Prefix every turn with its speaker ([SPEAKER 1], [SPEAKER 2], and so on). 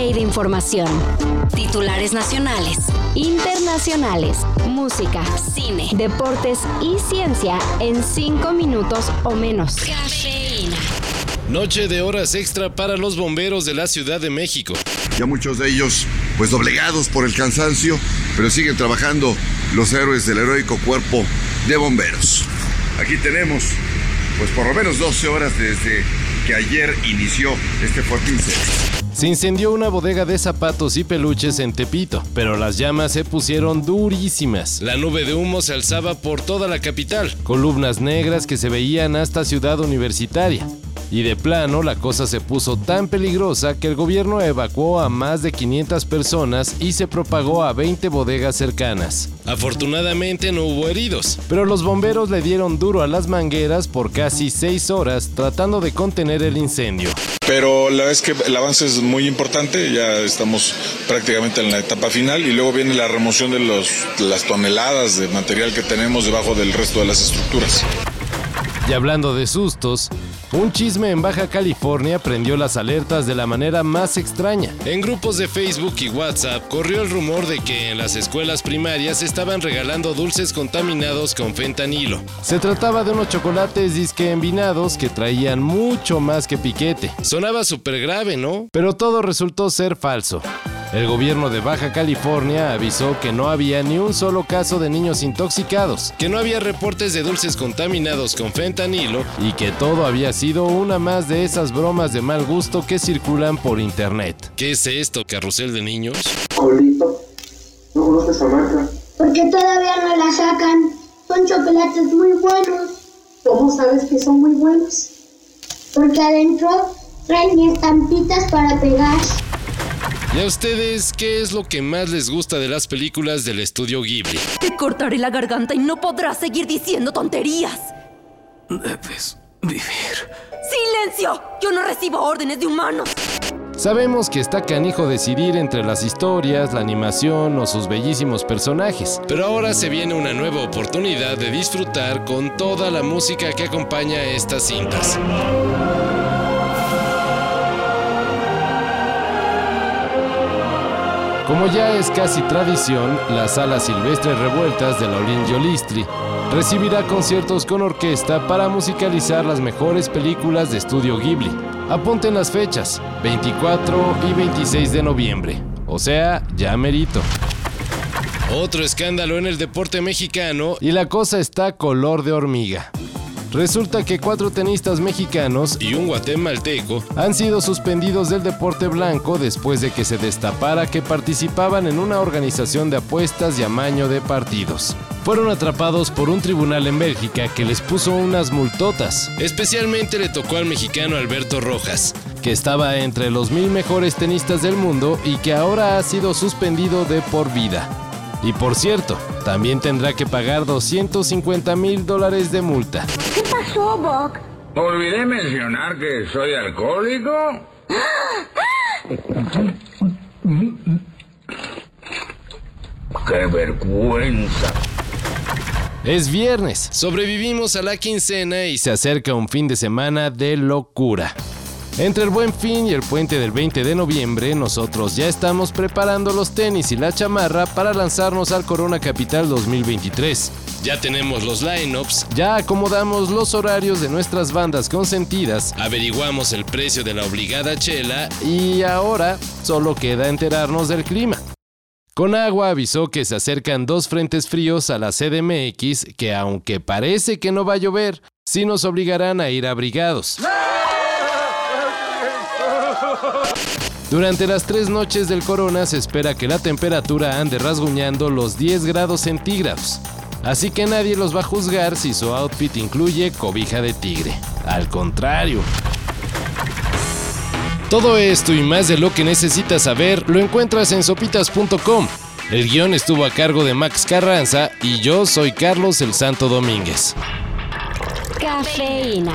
[SPEAKER 1] de información. Titulares nacionales, internacionales, música, cine, deportes y ciencia en 5 minutos o menos. Cafeína.
[SPEAKER 2] Noche de horas extra para los bomberos de la Ciudad de México.
[SPEAKER 3] Ya muchos de ellos, pues doblegados por el cansancio, pero siguen trabajando los héroes del heroico cuerpo de bomberos. Aquí tenemos, pues por lo menos 12 horas desde que ayer inició este fuerte incendio.
[SPEAKER 2] Se incendió una bodega de zapatos y peluches en Tepito, pero las llamas se pusieron durísimas. La nube de humo se alzaba por toda la capital, columnas negras que se veían hasta Ciudad Universitaria. Y de plano la cosa se puso tan peligrosa que el gobierno evacuó a más de 500 personas y se propagó a 20 bodegas cercanas. Afortunadamente no hubo heridos, pero los bomberos le dieron duro a las mangueras por casi 6 horas tratando de contener el incendio.
[SPEAKER 4] Pero la es que el avance es muy importante, ya estamos prácticamente en la etapa final y luego viene la remoción de las toneladas de material que tenemos debajo del resto de las estructuras.
[SPEAKER 2] Y hablando de sustos, un chisme en Baja California prendió las alertas de la manera más extraña. En grupos de Facebook y WhatsApp corrió el rumor de que en las escuelas primarias estaban regalando dulces contaminados con fentanilo. Se trataba de unos chocolates disque envinados que traían mucho más que piquete. Sonaba súper grave, ¿no? Pero todo resultó ser falso. El gobierno de Baja California avisó que no había ni un solo caso de niños intoxicados, que no había reportes de dulces contaminados con fentanilo y que todo había sido una más de esas bromas de mal gusto que circulan por internet. ¿Qué es esto, carrusel de niños?
[SPEAKER 5] Abuelito, ¿no conoces esa marca?
[SPEAKER 6] Porque todavía no la sacan. Son chocolates muy buenos.
[SPEAKER 5] ¿Cómo sabes que son muy buenos?
[SPEAKER 6] Porque adentro traen estampitas para pegar.
[SPEAKER 2] ¿Y a ustedes qué es lo que más les gusta de las películas del estudio Ghibli?
[SPEAKER 7] Te cortaré la garganta y no podrás seguir diciendo tonterías.
[SPEAKER 8] Debes vivir.
[SPEAKER 7] ¡Silencio! Yo no recibo órdenes de humanos.
[SPEAKER 2] Sabemos que está canijo decidir entre las historias, la animación o sus bellísimos personajes, pero ahora se viene una nueva oportunidad de disfrutar con toda la música que acompaña estas cintas. Como ya es casi tradición, la Sala Silvestre Revueltas de Laurent Yolistri recibirá conciertos con orquesta para musicalizar las mejores películas de estudio Ghibli. Apunten las fechas, 24 y 26 de noviembre, o sea, ya merito. Otro escándalo en el deporte mexicano y la cosa está color de hormiga. Resulta que cuatro tenistas mexicanos y un guatemalteco han sido suspendidos del deporte blanco después de que se destapara que participaban en una organización de apuestas y amaño de partidos. Fueron atrapados por un tribunal en Bélgica que les puso unas multotas. Especialmente le tocó al mexicano Alberto Rojas, que estaba entre los mil mejores tenistas del mundo y que ahora ha sido suspendido de por vida. Y por cierto, también tendrá que pagar 250 mil dólares de multa.
[SPEAKER 6] ¿Qué pasó, Bob?
[SPEAKER 9] Olvidé mencionar que soy alcohólico. ¡Qué vergüenza!
[SPEAKER 2] Es viernes, sobrevivimos a la quincena y se acerca un fin de semana de locura. Entre el buen fin y el puente del 20 de noviembre, nosotros ya estamos preparando los tenis y la chamarra para lanzarnos al Corona Capital 2023. Ya tenemos los lineups, ya acomodamos los horarios de nuestras bandas consentidas, averiguamos el precio de la obligada chela y ahora solo queda enterarnos del clima. Con agua avisó que se acercan dos frentes fríos a la CDMX que aunque parece que no va a llover, sí nos obligarán a ir abrigados. Durante las tres noches del corona se espera que la temperatura ande rasguñando los 10 grados centígrados. Así que nadie los va a juzgar si su outfit incluye cobija de tigre. Al contrario. Todo esto y más de lo que necesitas saber lo encuentras en sopitas.com. El guion estuvo a cargo de Max Carranza y yo soy Carlos el Santo Domínguez.
[SPEAKER 1] Cafeína.